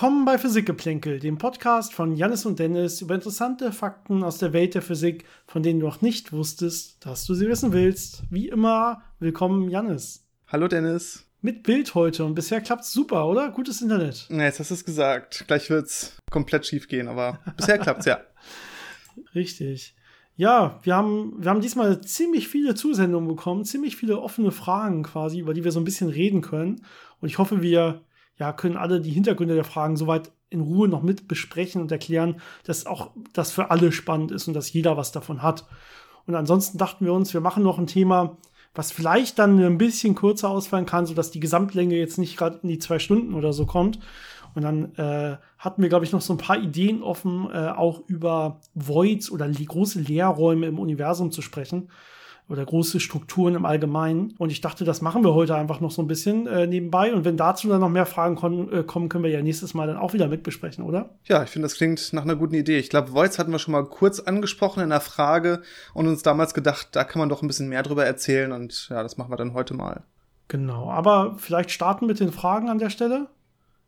Willkommen bei Physikgeplänkel, dem Podcast von Jannis und Dennis über interessante Fakten aus der Welt der Physik, von denen du noch nicht wusstest, dass du sie wissen willst. Wie immer, willkommen Jannis. Hallo Dennis. Mit Bild heute und bisher klappt's super, oder? Gutes Internet. Ja, jetzt hast du es gesagt. Gleich wird's komplett schief gehen, aber bisher klappt's ja. Richtig. Ja, wir haben, wir haben diesmal ziemlich viele Zusendungen bekommen, ziemlich viele offene Fragen quasi, über die wir so ein bisschen reden können. Und ich hoffe, wir ja, können alle die Hintergründe der Fragen soweit in Ruhe noch mit besprechen und erklären, dass auch das für alle spannend ist und dass jeder was davon hat. Und ansonsten dachten wir uns, wir machen noch ein Thema, was vielleicht dann ein bisschen kürzer ausfallen kann, sodass die Gesamtlänge jetzt nicht gerade in die zwei Stunden oder so kommt. Und dann äh, hatten wir, glaube ich, noch so ein paar Ideen offen, äh, auch über Voids oder große Leerräume im Universum zu sprechen oder große Strukturen im Allgemeinen. Und ich dachte, das machen wir heute einfach noch so ein bisschen äh, nebenbei. Und wenn dazu dann noch mehr Fragen äh, kommen, können wir ja nächstes Mal dann auch wieder mit besprechen, oder? Ja, ich finde, das klingt nach einer guten Idee. Ich glaube, Voids hatten wir schon mal kurz angesprochen in der Frage und uns damals gedacht, da kann man doch ein bisschen mehr drüber erzählen. Und ja, das machen wir dann heute mal. Genau, aber vielleicht starten mit den Fragen an der Stelle,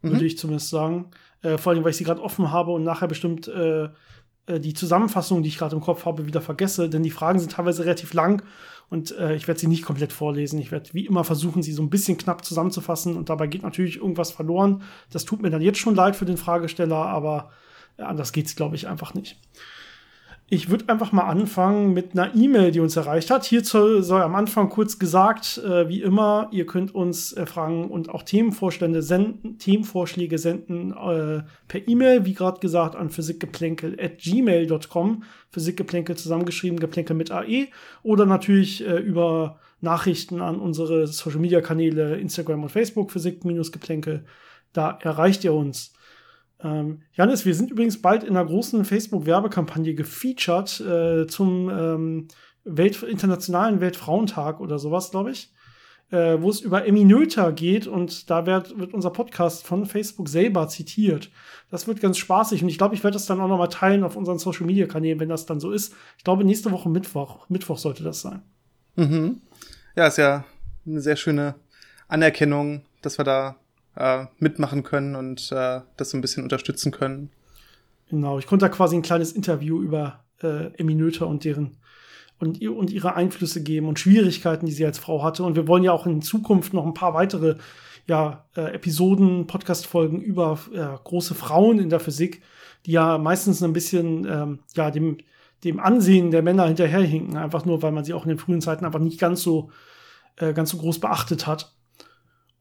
mhm. würde ich zumindest sagen. Äh, vor allem, weil ich sie gerade offen habe und nachher bestimmt äh, äh, die Zusammenfassung, die ich gerade im Kopf habe, wieder vergesse, denn die Fragen sind teilweise relativ lang und äh, ich werde sie nicht komplett vorlesen. Ich werde wie immer versuchen, sie so ein bisschen knapp zusammenzufassen und dabei geht natürlich irgendwas verloren. Das tut mir dann jetzt schon leid für den Fragesteller, aber äh, anders geht's, glaube ich, einfach nicht. Ich würde einfach mal anfangen mit einer E-Mail, die uns erreicht hat. Hierzu soll am Anfang kurz gesagt, äh, wie immer, ihr könnt uns äh, Fragen und auch Themenvorstände senden, Themenvorschläge senden äh, per E-Mail, wie gerade gesagt, an physikgeplänkel.gmail.com. Physikgeplänkel zusammengeschrieben, Geplänkel mit AE. Oder natürlich äh, über Nachrichten an unsere Social Media Kanäle Instagram und Facebook, Physik-Geplänkel. Da erreicht ihr uns. Ähm, Janis, wir sind übrigens bald in einer großen Facebook-Werbekampagne gefeatured äh, zum ähm, Welt internationalen Weltfrauentag oder sowas, glaube ich, äh, wo es über Eminöter geht und da wird, wird unser Podcast von Facebook selber zitiert. Das wird ganz spaßig und ich glaube, ich werde das dann auch noch mal teilen auf unseren Social-Media-Kanälen, wenn das dann so ist. Ich glaube, nächste Woche Mittwoch, Mittwoch sollte das sein. Mhm. Ja, ist ja eine sehr schöne Anerkennung, dass wir da äh, mitmachen können und äh, das so ein bisschen unterstützen können. Genau, ich konnte da quasi ein kleines Interview über äh, Eminöter und deren und, und ihre Einflüsse geben und Schwierigkeiten, die sie als Frau hatte. Und wir wollen ja auch in Zukunft noch ein paar weitere ja, äh, Episoden, Podcast-Folgen über äh, große Frauen in der Physik, die ja meistens ein bisschen ähm, ja, dem, dem Ansehen der Männer hinterherhinken, einfach nur, weil man sie auch in den frühen Zeiten einfach nicht ganz so, äh, ganz so groß beachtet hat.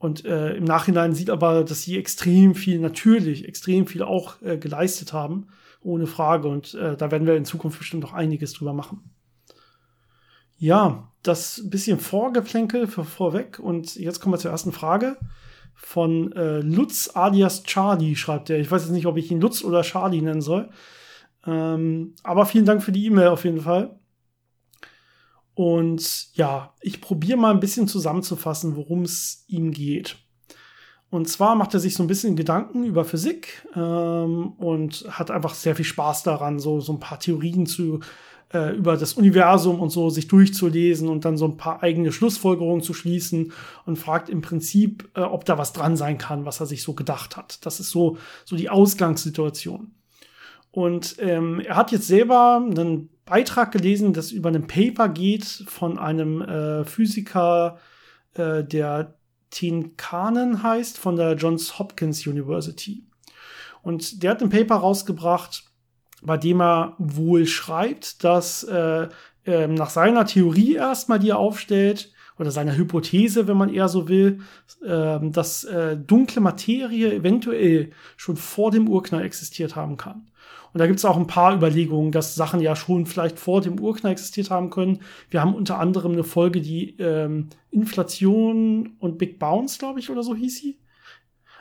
Und äh, im Nachhinein sieht aber, dass sie extrem viel, natürlich extrem viel auch äh, geleistet haben, ohne Frage. Und äh, da werden wir in Zukunft bestimmt noch einiges drüber machen. Ja, das bisschen Vorgeplänkel für vorweg. Und jetzt kommen wir zur ersten Frage. Von äh, Lutz alias Charlie schreibt er. Ich weiß jetzt nicht, ob ich ihn Lutz oder Charlie nennen soll. Ähm, aber vielen Dank für die E-Mail auf jeden Fall. Und ja, ich probiere mal ein bisschen zusammenzufassen, worum es ihm geht. Und zwar macht er sich so ein bisschen Gedanken über Physik ähm, und hat einfach sehr viel Spaß daran, so, so ein paar Theorien zu, äh, über das Universum und so sich durchzulesen und dann so ein paar eigene Schlussfolgerungen zu schließen und fragt im Prinzip, äh, ob da was dran sein kann, was er sich so gedacht hat. Das ist so, so die Ausgangssituation. Und ähm, er hat jetzt selber einen Beitrag gelesen, das über einen Paper geht von einem äh, Physiker, äh, der Tin Kanen heißt, von der Johns Hopkins University. Und der hat ein Paper rausgebracht, bei dem er wohl schreibt, dass äh, äh, nach seiner Theorie erstmal, die er aufstellt, oder seiner Hypothese, wenn man eher so will, äh, dass dunkle Materie eventuell schon vor dem Urknall existiert haben kann. Und da gibt es auch ein paar Überlegungen, dass Sachen ja schon vielleicht vor dem Urknall existiert haben können. Wir haben unter anderem eine Folge, die ähm, Inflation und Big Bounce, glaube ich, oder so hieß sie.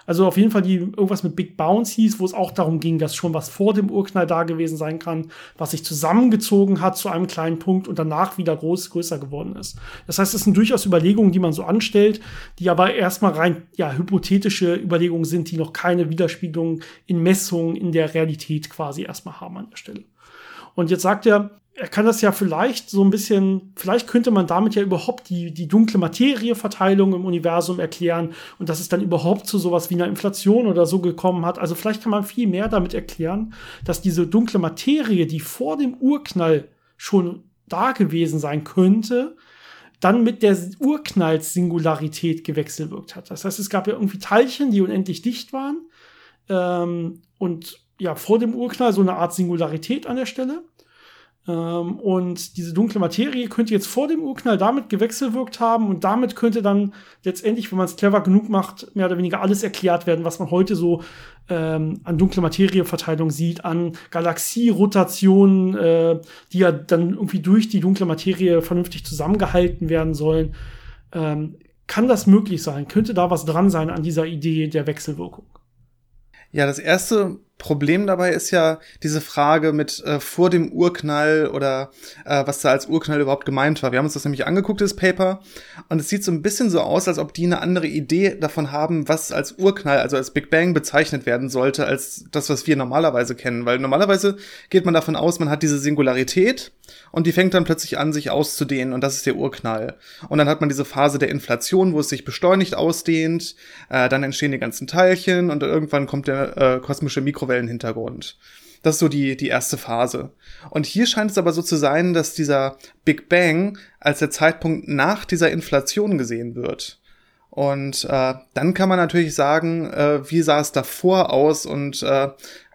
Also auf jeden Fall, die irgendwas mit Big Bounce hieß, wo es auch darum ging, dass schon was vor dem Urknall da gewesen sein kann, was sich zusammengezogen hat zu einem kleinen Punkt und danach wieder groß, größer geworden ist. Das heißt, es sind durchaus Überlegungen, die man so anstellt, die aber erstmal rein, ja, hypothetische Überlegungen sind, die noch keine Widerspiegelung in Messungen in der Realität quasi erstmal haben an der Stelle. Und jetzt sagt er, er kann das ja vielleicht so ein bisschen, vielleicht könnte man damit ja überhaupt die, die dunkle Materieverteilung im Universum erklären und dass es dann überhaupt zu sowas wie einer Inflation oder so gekommen hat. Also vielleicht kann man viel mehr damit erklären, dass diese dunkle Materie, die vor dem Urknall schon da gewesen sein könnte, dann mit der Urknallsingularität gewechselwirkt hat. Das heißt, es gab ja irgendwie Teilchen, die unendlich dicht waren ähm, und ja, vor dem Urknall so eine Art Singularität an der Stelle. Ähm, und diese dunkle Materie könnte jetzt vor dem Urknall damit gewechselwirkt haben und damit könnte dann letztendlich, wenn man es clever genug macht, mehr oder weniger alles erklärt werden, was man heute so ähm, an dunkle Materieverteilung sieht, an Galaxierotationen, äh, die ja dann irgendwie durch die dunkle Materie vernünftig zusammengehalten werden sollen. Ähm, kann das möglich sein? Könnte da was dran sein an dieser Idee der Wechselwirkung? Ja, das erste Problem dabei ist ja diese Frage mit äh, vor dem Urknall oder äh, was da als Urknall überhaupt gemeint war. Wir haben uns das nämlich angeguckt, das Paper, und es sieht so ein bisschen so aus, als ob die eine andere Idee davon haben, was als Urknall, also als Big Bang bezeichnet werden sollte, als das, was wir normalerweise kennen. Weil normalerweise geht man davon aus, man hat diese Singularität und die fängt dann plötzlich an, sich auszudehnen und das ist der Urknall. Und dann hat man diese Phase der Inflation, wo es sich beschleunigt ausdehnt, äh, dann entstehen die ganzen Teilchen und irgendwann kommt der äh, kosmische Mikrowellenhintergrund. Das ist so die, die erste Phase. Und hier scheint es aber so zu sein, dass dieser Big Bang als der Zeitpunkt nach dieser Inflation gesehen wird. Und äh, dann kann man natürlich sagen, äh, wie sah es davor aus und äh,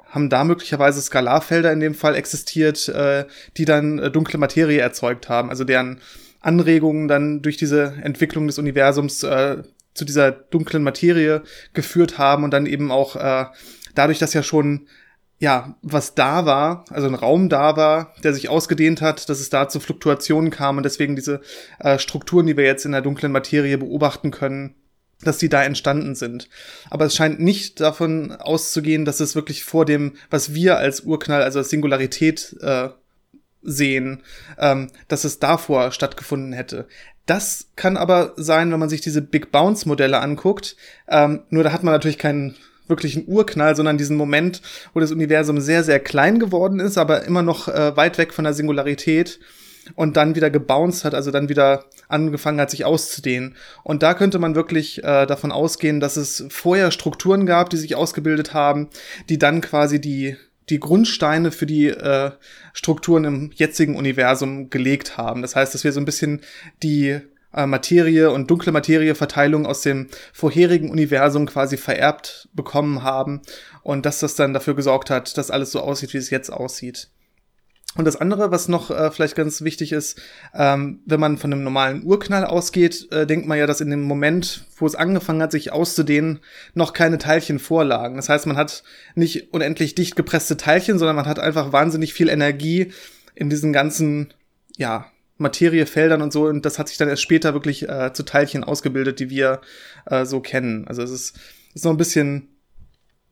haben da möglicherweise Skalarfelder in dem Fall existiert, äh, die dann äh, dunkle Materie erzeugt haben, also deren Anregungen dann durch diese Entwicklung des Universums äh, zu dieser dunklen Materie geführt haben und dann eben auch äh, dadurch, dass ja schon ja, was da war, also ein Raum da war, der sich ausgedehnt hat, dass es da zu Fluktuationen kam und deswegen diese äh, Strukturen, die wir jetzt in der dunklen Materie beobachten können, dass die da entstanden sind. Aber es scheint nicht davon auszugehen, dass es wirklich vor dem, was wir als Urknall, also als Singularität äh, sehen, ähm, dass es davor stattgefunden hätte. Das kann aber sein, wenn man sich diese Big Bounce Modelle anguckt. Ähm, nur da hat man natürlich keinen wirklichen Urknall, sondern diesen Moment, wo das Universum sehr, sehr klein geworden ist, aber immer noch äh, weit weg von der Singularität und dann wieder gebounced hat, also dann wieder angefangen hat, sich auszudehnen. Und da könnte man wirklich äh, davon ausgehen, dass es vorher Strukturen gab, die sich ausgebildet haben, die dann quasi die die Grundsteine für die äh, Strukturen im jetzigen Universum gelegt haben. Das heißt, dass wir so ein bisschen die äh, Materie und dunkle Materieverteilung aus dem vorherigen Universum quasi vererbt bekommen haben und dass das dann dafür gesorgt hat, dass alles so aussieht, wie es jetzt aussieht. Und das andere, was noch äh, vielleicht ganz wichtig ist, ähm, wenn man von einem normalen Urknall ausgeht, äh, denkt man ja, dass in dem Moment, wo es angefangen hat, sich auszudehnen, noch keine Teilchen vorlagen. Das heißt, man hat nicht unendlich dicht gepresste Teilchen, sondern man hat einfach wahnsinnig viel Energie in diesen ganzen, ja, Materiefeldern und so. Und das hat sich dann erst später wirklich äh, zu Teilchen ausgebildet, die wir äh, so kennen. Also es ist, ist noch ein bisschen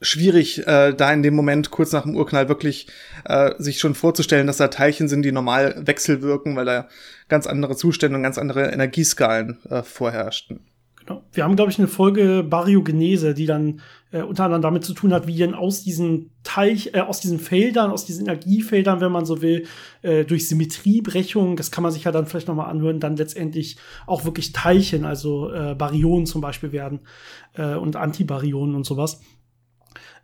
schwierig, äh, da in dem Moment kurz nach dem Urknall wirklich äh, sich schon vorzustellen, dass da Teilchen sind, die normal wechselwirken, weil da ganz andere Zustände und ganz andere Energieskalen äh, vorherrschten. Genau. Wir haben, glaube ich, eine Folge Baryogenese, die dann äh, unter anderem damit zu tun hat, wie denn aus diesen Teich, äh, aus diesen Feldern, aus diesen Energiefeldern, wenn man so will, äh, durch Symmetriebrechung, das kann man sich ja dann vielleicht nochmal anhören, dann letztendlich auch wirklich Teilchen, also äh, Baryonen zum Beispiel werden äh, und Antibaryonen und sowas.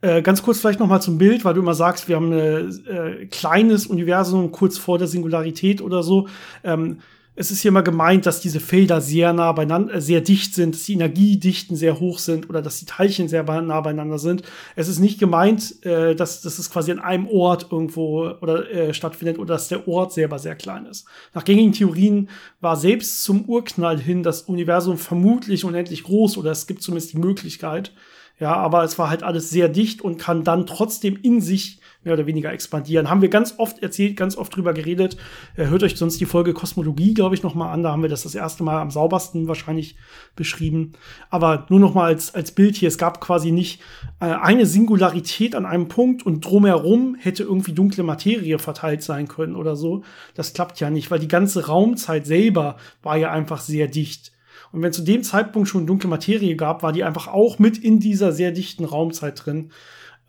Äh, ganz kurz vielleicht noch mal zum Bild, weil du immer sagst, wir haben ein äh, kleines Universum kurz vor der Singularität oder so. Ähm, es ist hier mal gemeint, dass diese Felder sehr nah beieinander, äh, sehr dicht sind, dass die Energiedichten sehr hoch sind oder dass die Teilchen sehr nah beieinander sind. Es ist nicht gemeint, äh, dass, dass es quasi an einem Ort irgendwo oder äh, stattfindet oder dass der Ort selber sehr klein ist. Nach gängigen Theorien war selbst zum Urknall hin das Universum vermutlich unendlich groß oder es gibt zumindest die Möglichkeit. Ja, aber es war halt alles sehr dicht und kann dann trotzdem in sich mehr oder weniger expandieren. Haben wir ganz oft erzählt, ganz oft drüber geredet. Äh, hört euch sonst die Folge Kosmologie, glaube ich, noch mal an. Da haben wir das das erste Mal am saubersten wahrscheinlich beschrieben. Aber nur noch mal als, als Bild hier. Es gab quasi nicht äh, eine Singularität an einem Punkt und drumherum hätte irgendwie dunkle Materie verteilt sein können oder so. Das klappt ja nicht, weil die ganze Raumzeit selber war ja einfach sehr dicht. Und wenn zu dem Zeitpunkt schon dunkle Materie gab, war die einfach auch mit in dieser sehr dichten Raumzeit drin.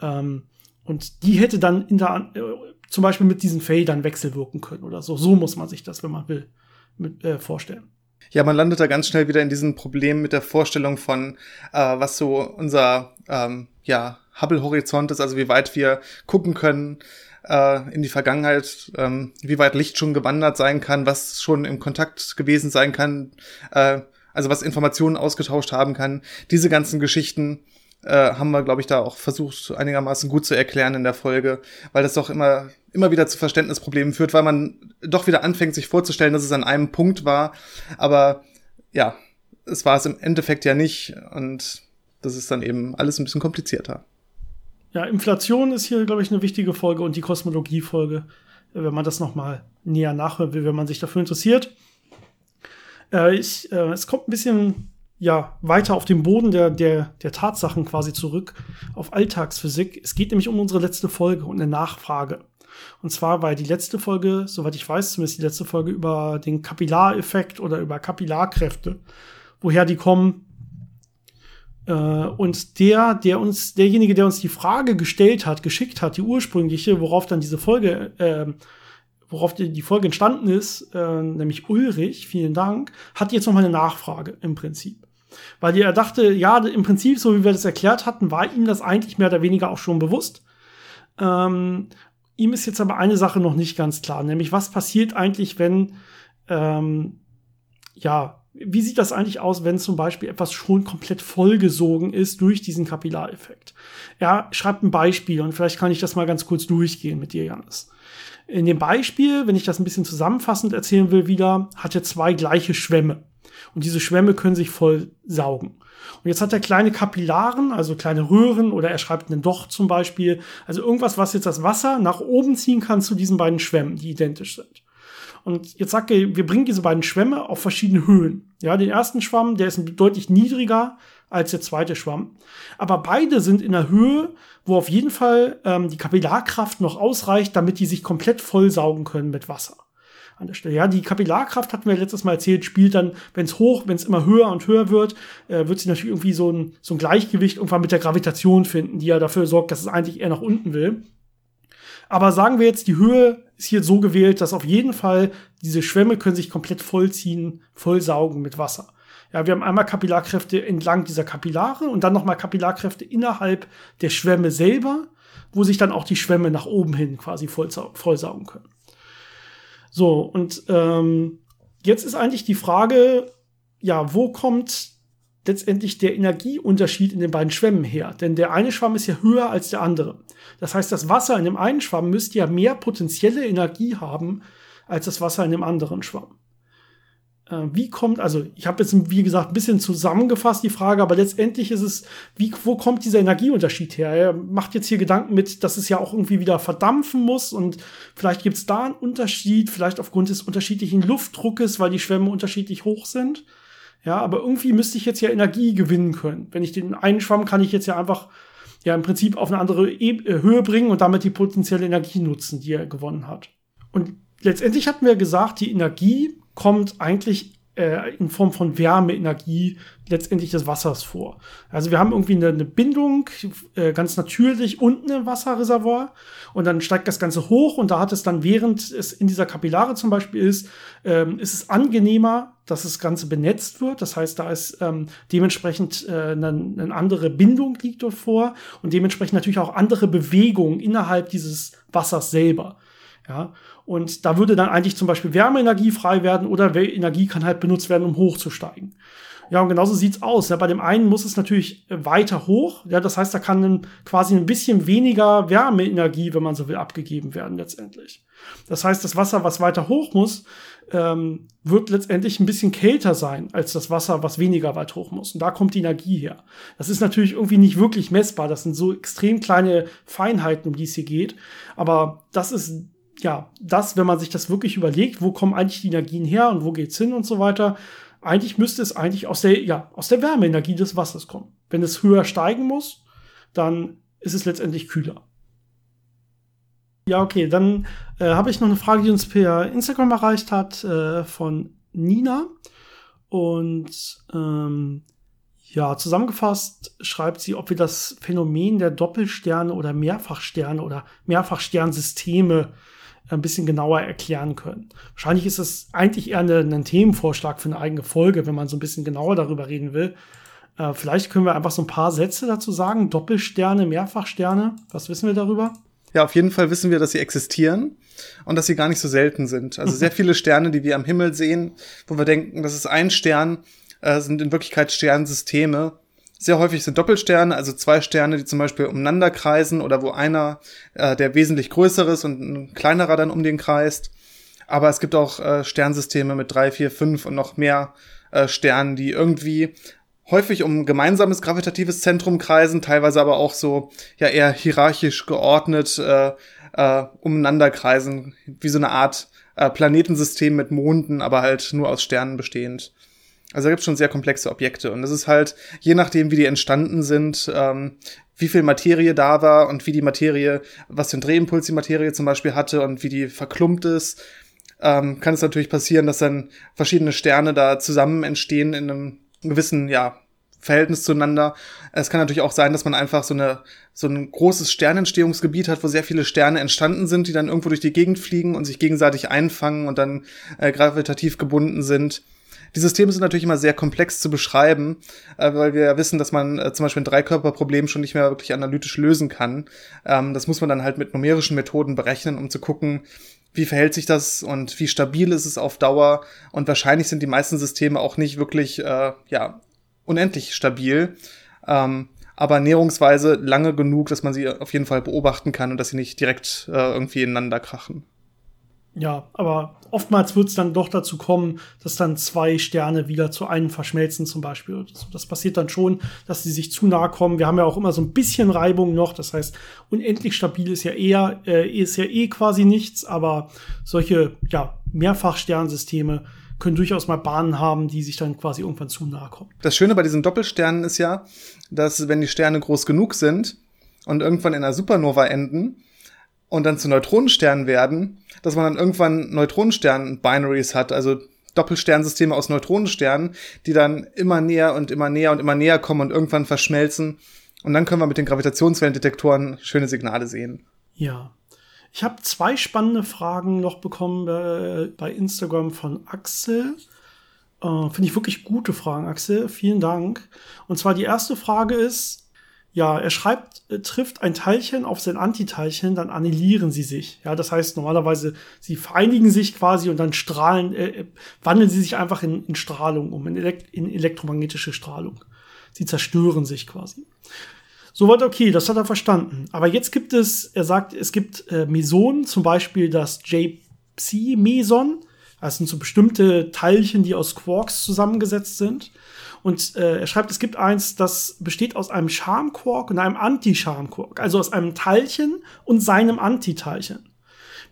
Ähm, und die hätte dann in der, äh, zum Beispiel mit diesen Fadern wechselwirken können oder so. So muss man sich das, wenn man will, mit, äh, vorstellen. Ja, man landet da ganz schnell wieder in diesem Problem mit der Vorstellung von, äh, was so unser ähm, ja, Hubble-Horizont ist, also wie weit wir gucken können äh, in die Vergangenheit, ähm, wie weit Licht schon gewandert sein kann, was schon im Kontakt gewesen sein kann, äh, also was Informationen ausgetauscht haben kann. Diese ganzen Geschichten äh, haben wir, glaube ich, da auch versucht, einigermaßen gut zu erklären in der Folge, weil das doch immer, immer wieder zu Verständnisproblemen führt, weil man doch wieder anfängt, sich vorzustellen, dass es an einem Punkt war. Aber ja, es war es im Endeffekt ja nicht. Und das ist dann eben alles ein bisschen komplizierter. Ja, Inflation ist hier, glaube ich, eine wichtige Folge und die Kosmologie-Folge, wenn man das nochmal näher nachhören will, wenn man sich dafür interessiert. Äh, ich, äh, es kommt ein bisschen ja, weiter auf den Boden der, der, der Tatsachen quasi zurück, auf Alltagsphysik. Es geht nämlich um unsere letzte Folge und eine Nachfrage. Und zwar war die letzte Folge, soweit ich weiß, zumindest die letzte Folge über den Kapillareffekt oder über Kapillarkräfte, woher die kommen. Äh, und der, der uns, derjenige, der uns die Frage gestellt hat, geschickt hat, die ursprüngliche, worauf dann diese Folge äh, worauf die, die Folge entstanden ist, äh, nämlich Ulrich, vielen Dank, hat jetzt noch mal eine Nachfrage im Prinzip. Weil er dachte, ja, im Prinzip, so wie wir das erklärt hatten, war ihm das eigentlich mehr oder weniger auch schon bewusst. Ähm, ihm ist jetzt aber eine Sache noch nicht ganz klar, nämlich was passiert eigentlich, wenn, ähm, ja, wie sieht das eigentlich aus, wenn zum Beispiel etwas schon komplett vollgesogen ist durch diesen Kapillareffekt? Er schreibt ein Beispiel und vielleicht kann ich das mal ganz kurz durchgehen mit dir, Janis. In dem Beispiel, wenn ich das ein bisschen zusammenfassend erzählen will, wieder, hat er zwei gleiche Schwämme. Und diese Schwämme können sich voll saugen. Und jetzt hat er kleine Kapillaren, also kleine Röhren oder er schreibt einen Docht zum Beispiel. Also irgendwas, was jetzt das Wasser nach oben ziehen kann zu diesen beiden Schwämmen, die identisch sind. Und jetzt sagt er, wir bringen diese beiden Schwämme auf verschiedene Höhen. Ja, den ersten Schwamm, der ist deutlich niedriger als der zweite Schwamm. Aber beide sind in der Höhe, wo auf jeden Fall ähm, die Kapillarkraft noch ausreicht, damit die sich komplett vollsaugen können mit Wasser an der Stelle. Ja, die Kapillarkraft hatten wir letztes Mal erzählt, spielt dann, wenn es hoch, wenn es immer höher und höher wird, äh, wird sie natürlich irgendwie so ein, so ein Gleichgewicht irgendwann mit der Gravitation finden, die ja dafür sorgt, dass es eigentlich eher nach unten will. Aber sagen wir jetzt, die Höhe ist hier so gewählt, dass auf jeden Fall diese Schwämme können sich komplett vollziehen, vollsaugen mit Wasser. Ja, wir haben einmal Kapillarkräfte entlang dieser Kapillare und dann nochmal Kapillarkräfte innerhalb der Schwämme selber, wo sich dann auch die Schwämme nach oben hin quasi vollsaugen können. So, und ähm, jetzt ist eigentlich die Frage, ja, wo kommt letztendlich der Energieunterschied in den beiden Schwämmen her? Denn der eine Schwamm ist ja höher als der andere. Das heißt, das Wasser in dem einen Schwamm müsste ja mehr potenzielle Energie haben als das Wasser in dem anderen Schwamm. Äh, wie kommt, also ich habe jetzt, wie gesagt, ein bisschen zusammengefasst die Frage, aber letztendlich ist es, wie, wo kommt dieser Energieunterschied her? Er macht jetzt hier Gedanken mit, dass es ja auch irgendwie wieder verdampfen muss und vielleicht gibt es da einen Unterschied, vielleicht aufgrund des unterschiedlichen Luftdruckes, weil die Schwämme unterschiedlich hoch sind. Ja, aber irgendwie müsste ich jetzt ja Energie gewinnen können. Wenn ich den einen Schwamm kann ich jetzt ja einfach ja im Prinzip auf eine andere e Höhe bringen und damit die potenzielle Energie nutzen, die er gewonnen hat. Und letztendlich hatten wir gesagt, die Energie kommt eigentlich äh, in Form von Wärmeenergie letztendlich des Wassers vor. Also wir haben irgendwie eine, eine Bindung, äh, ganz natürlich unten im Wasserreservoir und dann steigt das Ganze hoch und da hat es dann, während es in dieser Kapillare zum Beispiel ist, ähm, ist es angenehmer, dass das Ganze benetzt wird. Das heißt, da ist ähm, dementsprechend äh, eine, eine andere Bindung liegt dort vor und dementsprechend natürlich auch andere Bewegungen innerhalb dieses Wassers selber. Ja, und da würde dann eigentlich zum Beispiel Wärmeenergie frei werden oder Energie kann halt benutzt werden, um hochzusteigen. Ja, und genauso sieht's aus. Ja, bei dem einen muss es natürlich weiter hoch. Ja, das heißt, da kann quasi ein bisschen weniger Wärmeenergie, wenn man so will, abgegeben werden letztendlich. Das heißt, das Wasser, was weiter hoch muss, ähm, wird letztendlich ein bisschen kälter sein als das Wasser, was weniger weit hoch muss. Und da kommt die Energie her. Das ist natürlich irgendwie nicht wirklich messbar. Das sind so extrem kleine Feinheiten, um die es hier geht. Aber das ist ja, das, wenn man sich das wirklich überlegt, wo kommen eigentlich die Energien her und wo geht's hin und so weiter, eigentlich müsste es eigentlich aus der, ja, aus der Wärmeenergie des Wassers kommen. Wenn es höher steigen muss, dann ist es letztendlich kühler. Ja, okay, dann äh, habe ich noch eine Frage, die uns per Instagram erreicht hat, äh, von Nina. Und ähm, Ja, zusammengefasst schreibt sie, ob wir das Phänomen der Doppelsterne oder Mehrfachsterne oder Mehrfachsternsysteme ein bisschen genauer erklären können. Wahrscheinlich ist es eigentlich eher ein Themenvorschlag für eine eigene Folge, wenn man so ein bisschen genauer darüber reden will. Äh, vielleicht können wir einfach so ein paar Sätze dazu sagen. Doppelsterne, Mehrfachsterne. Was wissen wir darüber? Ja, auf jeden Fall wissen wir, dass sie existieren und dass sie gar nicht so selten sind. Also sehr viele Sterne, die wir am Himmel sehen, wo wir denken, das ist ein Stern, äh, sind in Wirklichkeit Sternsysteme. Sehr häufig sind Doppelsterne, also zwei Sterne, die zum Beispiel umeinander kreisen oder wo einer, äh, der wesentlich größer ist und ein kleinerer dann um den kreist. Aber es gibt auch äh, Sternsysteme mit drei, vier, fünf und noch mehr äh, Sternen, die irgendwie häufig um gemeinsames gravitatives Zentrum kreisen, teilweise aber auch so ja eher hierarchisch geordnet äh, äh, umeinander kreisen, wie so eine Art äh, Planetensystem mit Monden, aber halt nur aus Sternen bestehend. Also da gibt es schon sehr komplexe Objekte. Und das ist halt, je nachdem, wie die entstanden sind, ähm, wie viel Materie da war und wie die Materie, was für ein Drehimpuls die Materie zum Beispiel hatte und wie die verklumpt ist, ähm, kann es natürlich passieren, dass dann verschiedene Sterne da zusammen entstehen in einem gewissen, ja, Verhältnis zueinander. Es kann natürlich auch sein, dass man einfach so eine so ein großes Sternentstehungsgebiet hat, wo sehr viele Sterne entstanden sind, die dann irgendwo durch die Gegend fliegen und sich gegenseitig einfangen und dann äh, gravitativ gebunden sind. Die Systeme sind natürlich immer sehr komplex zu beschreiben, äh, weil wir ja wissen, dass man äh, zum Beispiel ein Dreikörperproblem schon nicht mehr wirklich analytisch lösen kann. Ähm, das muss man dann halt mit numerischen Methoden berechnen, um zu gucken, wie verhält sich das und wie stabil ist es auf Dauer. Und wahrscheinlich sind die meisten Systeme auch nicht wirklich äh, ja, unendlich stabil. Ähm, aber näherungsweise lange genug, dass man sie auf jeden Fall beobachten kann und dass sie nicht direkt äh, irgendwie ineinander krachen. Ja, aber oftmals wird es dann doch dazu kommen, dass dann zwei Sterne wieder zu einem verschmelzen zum Beispiel. Das, das, passiert dann schon, dass sie sich zu nahe kommen. Wir haben ja auch immer so ein bisschen Reibung noch. Das heißt, unendlich stabil ist ja eher, äh, ist ja eh quasi nichts, aber solche, ja, Mehrfachsternsysteme können durchaus mal Bahnen haben, die sich dann quasi irgendwann zu nahe kommen. Das Schöne bei diesen Doppelsternen ist ja, dass wenn die Sterne groß genug sind und irgendwann in einer Supernova enden, und dann zu Neutronensternen werden, dass man dann irgendwann Neutronenstern-Binaries hat, also Doppelsternsysteme aus Neutronensternen, die dann immer näher und immer näher und immer näher kommen und irgendwann verschmelzen. Und dann können wir mit den Gravitationswellendetektoren schöne Signale sehen. Ja. Ich habe zwei spannende Fragen noch bekommen bei, bei Instagram von Axel. Äh, Finde ich wirklich gute Fragen, Axel. Vielen Dank. Und zwar die erste Frage ist, ja, er schreibt, äh, trifft ein Teilchen auf sein Antiteilchen, dann annihilieren sie sich. Ja, das heißt normalerweise, sie vereinigen sich quasi und dann strahlen, äh, äh wandeln sie sich einfach in, in Strahlung um, in, elekt in elektromagnetische Strahlung. Sie zerstören sich quasi. Soweit okay, das hat er verstanden. Aber jetzt gibt es, er sagt, es gibt äh, Mesonen, zum Beispiel das JPSI-Meson. Das sind so bestimmte Teilchen, die aus Quarks zusammengesetzt sind. Und äh, er schreibt, es gibt eins, das besteht aus einem Charmquark und einem Anti-Charmquark, also aus einem Teilchen und seinem Antiteilchen.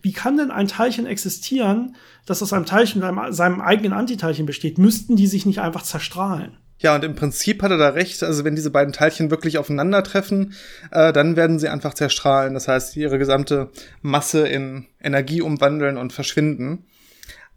Wie kann denn ein Teilchen existieren, das aus einem Teilchen und einem, seinem eigenen Antiteilchen besteht? Müssten die sich nicht einfach zerstrahlen? Ja, und im Prinzip hat er da recht. Also wenn diese beiden Teilchen wirklich aufeinandertreffen, äh, dann werden sie einfach zerstrahlen. Das heißt, ihre gesamte Masse in Energie umwandeln und verschwinden.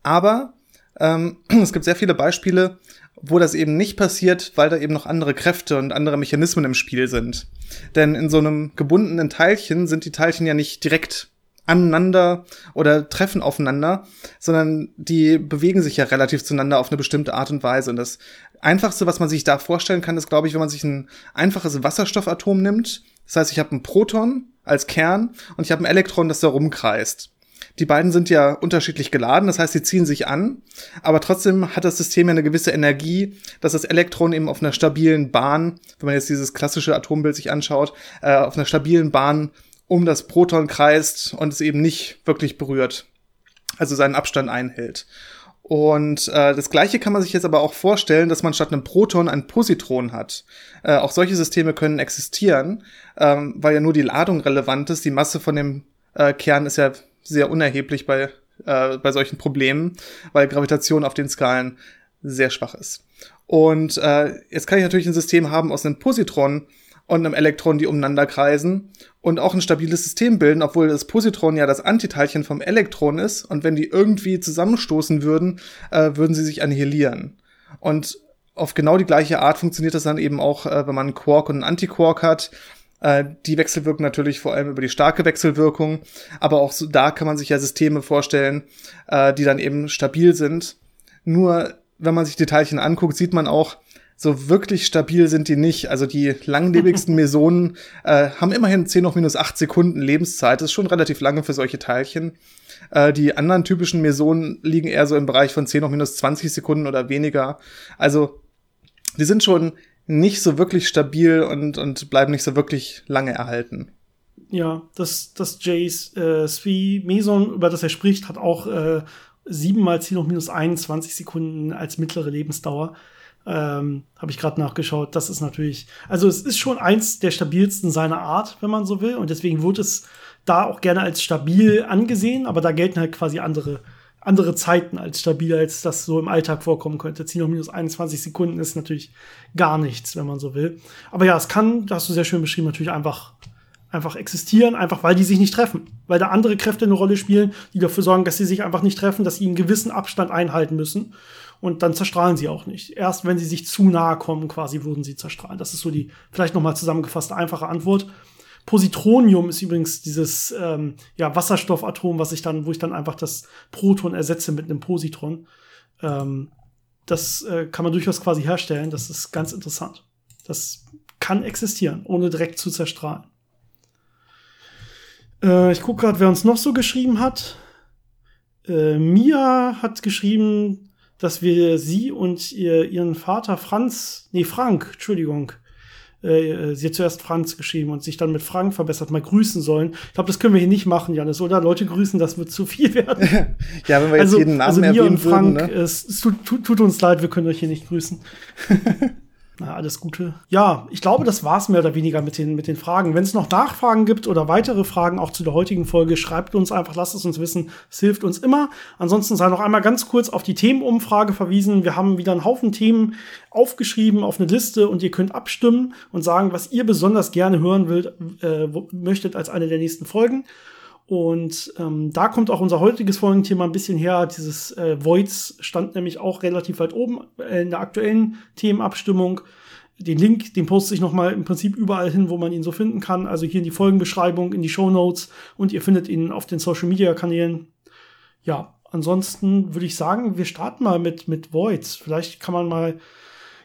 Aber ähm, es gibt sehr viele Beispiele, wo das eben nicht passiert, weil da eben noch andere Kräfte und andere Mechanismen im Spiel sind. Denn in so einem gebundenen Teilchen sind die Teilchen ja nicht direkt aneinander oder treffen aufeinander, sondern die bewegen sich ja relativ zueinander auf eine bestimmte Art und Weise. Und das Einfachste, was man sich da vorstellen kann, ist, glaube ich, wenn man sich ein einfaches Wasserstoffatom nimmt. Das heißt, ich habe ein Proton als Kern und ich habe ein Elektron, das da rumkreist. Die beiden sind ja unterschiedlich geladen, das heißt, sie ziehen sich an, aber trotzdem hat das System ja eine gewisse Energie, dass das Elektron eben auf einer stabilen Bahn, wenn man jetzt dieses klassische Atombild sich anschaut, äh, auf einer stabilen Bahn um das Proton kreist und es eben nicht wirklich berührt, also seinen Abstand einhält. Und äh, das gleiche kann man sich jetzt aber auch vorstellen, dass man statt einem Proton ein Positron hat. Äh, auch solche Systeme können existieren, ähm, weil ja nur die Ladung relevant ist. Die Masse von dem äh, Kern ist ja sehr unerheblich bei, äh, bei solchen Problemen, weil Gravitation auf den Skalen sehr schwach ist. Und äh, jetzt kann ich natürlich ein System haben aus einem Positron und einem Elektron, die umeinander kreisen und auch ein stabiles System bilden, obwohl das Positron ja das Antiteilchen vom Elektron ist und wenn die irgendwie zusammenstoßen würden, äh, würden sie sich annihilieren. Und auf genau die gleiche Art funktioniert das dann eben auch, äh, wenn man einen Quark und einen Antiquark hat. Äh, die wechselwirken natürlich vor allem über die starke Wechselwirkung, aber auch so, da kann man sich ja Systeme vorstellen, äh, die dann eben stabil sind. Nur wenn man sich die Teilchen anguckt, sieht man auch, so wirklich stabil sind die nicht. Also die langlebigsten Mesonen äh, haben immerhin 10 auf minus 8 Sekunden Lebenszeit. Das ist schon relativ lange für solche Teilchen. Äh, die anderen typischen Mesonen liegen eher so im Bereich von 10 auf minus 20 Sekunden oder weniger. Also die sind schon nicht so wirklich stabil und, und bleiben nicht so wirklich lange erhalten. Ja, das, das Jace äh, Svi Meson, über das er spricht, hat auch äh, 7 mal 10 auf minus 21 Sekunden als mittlere Lebensdauer. Ähm, Habe ich gerade nachgeschaut. Das ist natürlich, also es ist schon eins der stabilsten seiner Art, wenn man so will. Und deswegen wird es da auch gerne als stabil angesehen, aber da gelten halt quasi andere, andere Zeiten als stabil, als das so im Alltag vorkommen könnte. 10 hoch minus 21 Sekunden ist natürlich gar nichts, wenn man so will. Aber ja, es kann, das hast du sehr schön beschrieben, natürlich einfach, einfach existieren, einfach weil die sich nicht treffen. Weil da andere Kräfte eine Rolle spielen, die dafür sorgen, dass sie sich einfach nicht treffen, dass sie einen gewissen Abstand einhalten müssen. Und dann zerstrahlen sie auch nicht. Erst wenn sie sich zu nahe kommen, quasi würden sie zerstrahlen. Das ist so die vielleicht nochmal zusammengefasste einfache Antwort. Positronium ist übrigens dieses ähm, ja, Wasserstoffatom, was ich dann, wo ich dann einfach das Proton ersetze mit einem Positron. Ähm, das äh, kann man durchaus quasi herstellen. Das ist ganz interessant. Das kann existieren, ohne direkt zu zerstrahlen. Äh, ich gucke gerade, wer uns noch so geschrieben hat. Äh, Mia hat geschrieben, dass wir sie und ihr, ihren Vater Franz, nee, Frank, Entschuldigung, äh, sie hat zuerst Franz geschrieben und sich dann mit Frank verbessert, mal grüßen sollen. Ich glaube, das können wir hier nicht machen, Janis, oder? Leute grüßen, das wird zu viel werden. ja, wenn wir jetzt also, jeden Namen also mir und Frank, würden, ne? es, es tut, tut, tut, uns leid, wir können euch hier nicht grüßen. Na, alles Gute. Ja, ich glaube, das war's mehr oder weniger mit den, mit den Fragen. Wenn es noch Nachfragen gibt oder weitere Fragen auch zu der heutigen Folge, schreibt uns einfach, lasst es uns wissen. Es hilft uns immer. Ansonsten sei noch einmal ganz kurz auf die Themenumfrage verwiesen. Wir haben wieder einen Haufen Themen aufgeschrieben auf eine Liste und ihr könnt abstimmen und sagen, was ihr besonders gerne hören wollt, äh, möchtet als eine der nächsten Folgen. Und ähm, da kommt auch unser heutiges Folgenthema ein bisschen her. Dieses äh, Voids stand nämlich auch relativ weit oben äh, in der aktuellen Themenabstimmung. Den Link, den poste ich nochmal im Prinzip überall hin, wo man ihn so finden kann. Also hier in die Folgenbeschreibung, in die Show Notes und ihr findet ihn auf den Social Media Kanälen. Ja, ansonsten würde ich sagen, wir starten mal mit, mit Voids. Vielleicht kann man mal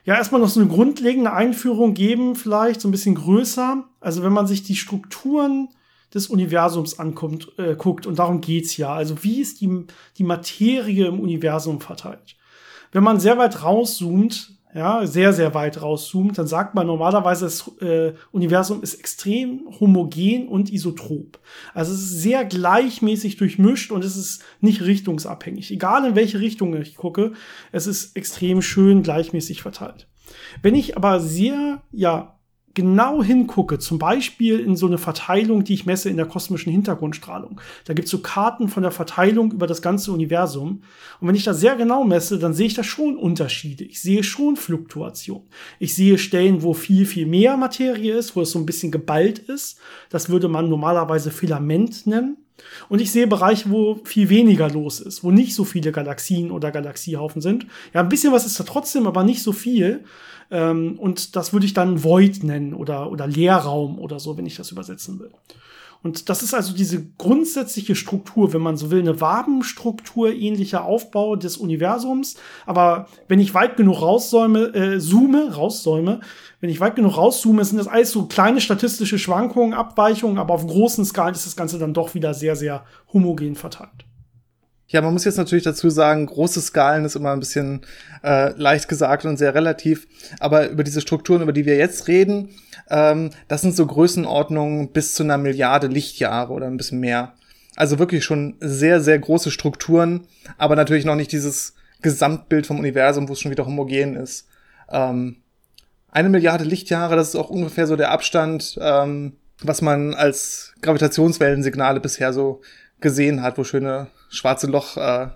ja erstmal noch so eine grundlegende Einführung geben, vielleicht so ein bisschen größer. Also wenn man sich die Strukturen des Universums ankommt, äh, guckt. Und darum geht's ja. Also wie ist die, die Materie im Universum verteilt? Wenn man sehr weit rauszoomt, ja, sehr, sehr weit rauszoomt, dann sagt man normalerweise, das äh, Universum ist extrem homogen und isotrop. Also es ist sehr gleichmäßig durchmischt und es ist nicht richtungsabhängig. Egal in welche Richtung ich gucke, es ist extrem schön gleichmäßig verteilt. Wenn ich aber sehr, ja, genau hingucke, zum Beispiel in so eine Verteilung, die ich messe in der kosmischen Hintergrundstrahlung, da gibt es so Karten von der Verteilung über das ganze Universum. Und wenn ich das sehr genau messe, dann sehe ich da schon Unterschiede. Ich sehe schon Fluktuation. Ich sehe Stellen, wo viel, viel mehr Materie ist, wo es so ein bisschen geballt ist. Das würde man normalerweise Filament nennen. Und ich sehe Bereiche, wo viel weniger los ist, wo nicht so viele Galaxien oder Galaxiehaufen sind. Ja, ein bisschen was ist da trotzdem, aber nicht so viel. Ähm, und das würde ich dann Void nennen oder, oder Leerraum oder so, wenn ich das übersetzen will. Und das ist also diese grundsätzliche Struktur, wenn man so will, eine Wabenstruktur ähnlicher Aufbau des Universums. Aber wenn ich weit genug raussäume, äh, zoome, raussäume, wenn ich weit genug rauszoome, sind das alles so kleine statistische Schwankungen, Abweichungen, aber auf großen Skalen ist das Ganze dann doch wieder sehr, sehr homogen verteilt. Ja, man muss jetzt natürlich dazu sagen, große Skalen ist immer ein bisschen äh, leicht gesagt und sehr relativ. Aber über diese Strukturen, über die wir jetzt reden, ähm, das sind so Größenordnungen bis zu einer Milliarde Lichtjahre oder ein bisschen mehr. Also wirklich schon sehr, sehr große Strukturen, aber natürlich noch nicht dieses Gesamtbild vom Universum, wo es schon wieder homogen ist. Ähm, eine Milliarde Lichtjahre, das ist auch ungefähr so der Abstand, ähm, was man als Gravitationswellensignale bisher so gesehen hat, wo schöne schwarze Loch äh,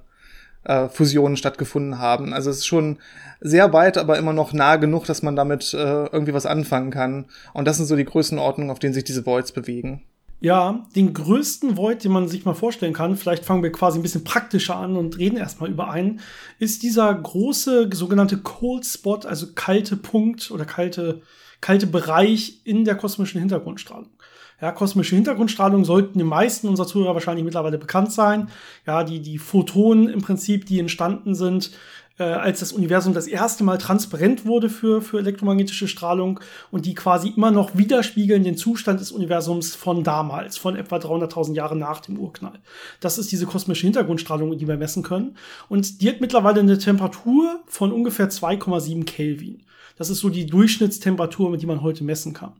äh, Fusionen stattgefunden haben. Also es ist schon sehr weit, aber immer noch nah genug, dass man damit äh, irgendwie was anfangen kann. Und das sind so die Größenordnungen, auf denen sich diese Voids bewegen. Ja, den größten Void, den man sich mal vorstellen kann, vielleicht fangen wir quasi ein bisschen praktischer an und reden erstmal über einen, ist dieser große sogenannte Cold Spot, also kalte Punkt oder kalte, kalte Bereich in der kosmischen Hintergrundstrahlung. Ja, kosmische Hintergrundstrahlung sollten den meisten unserer Zuhörer wahrscheinlich mittlerweile bekannt sein. Ja, die, die Photonen im Prinzip, die entstanden sind, äh, als das Universum das erste Mal transparent wurde für, für elektromagnetische Strahlung und die quasi immer noch widerspiegeln den Zustand des Universums von damals, von etwa 300.000 Jahren nach dem Urknall. Das ist diese kosmische Hintergrundstrahlung, die wir messen können. Und die hat mittlerweile eine Temperatur von ungefähr 2,7 Kelvin. Das ist so die Durchschnittstemperatur, mit die man heute messen kann.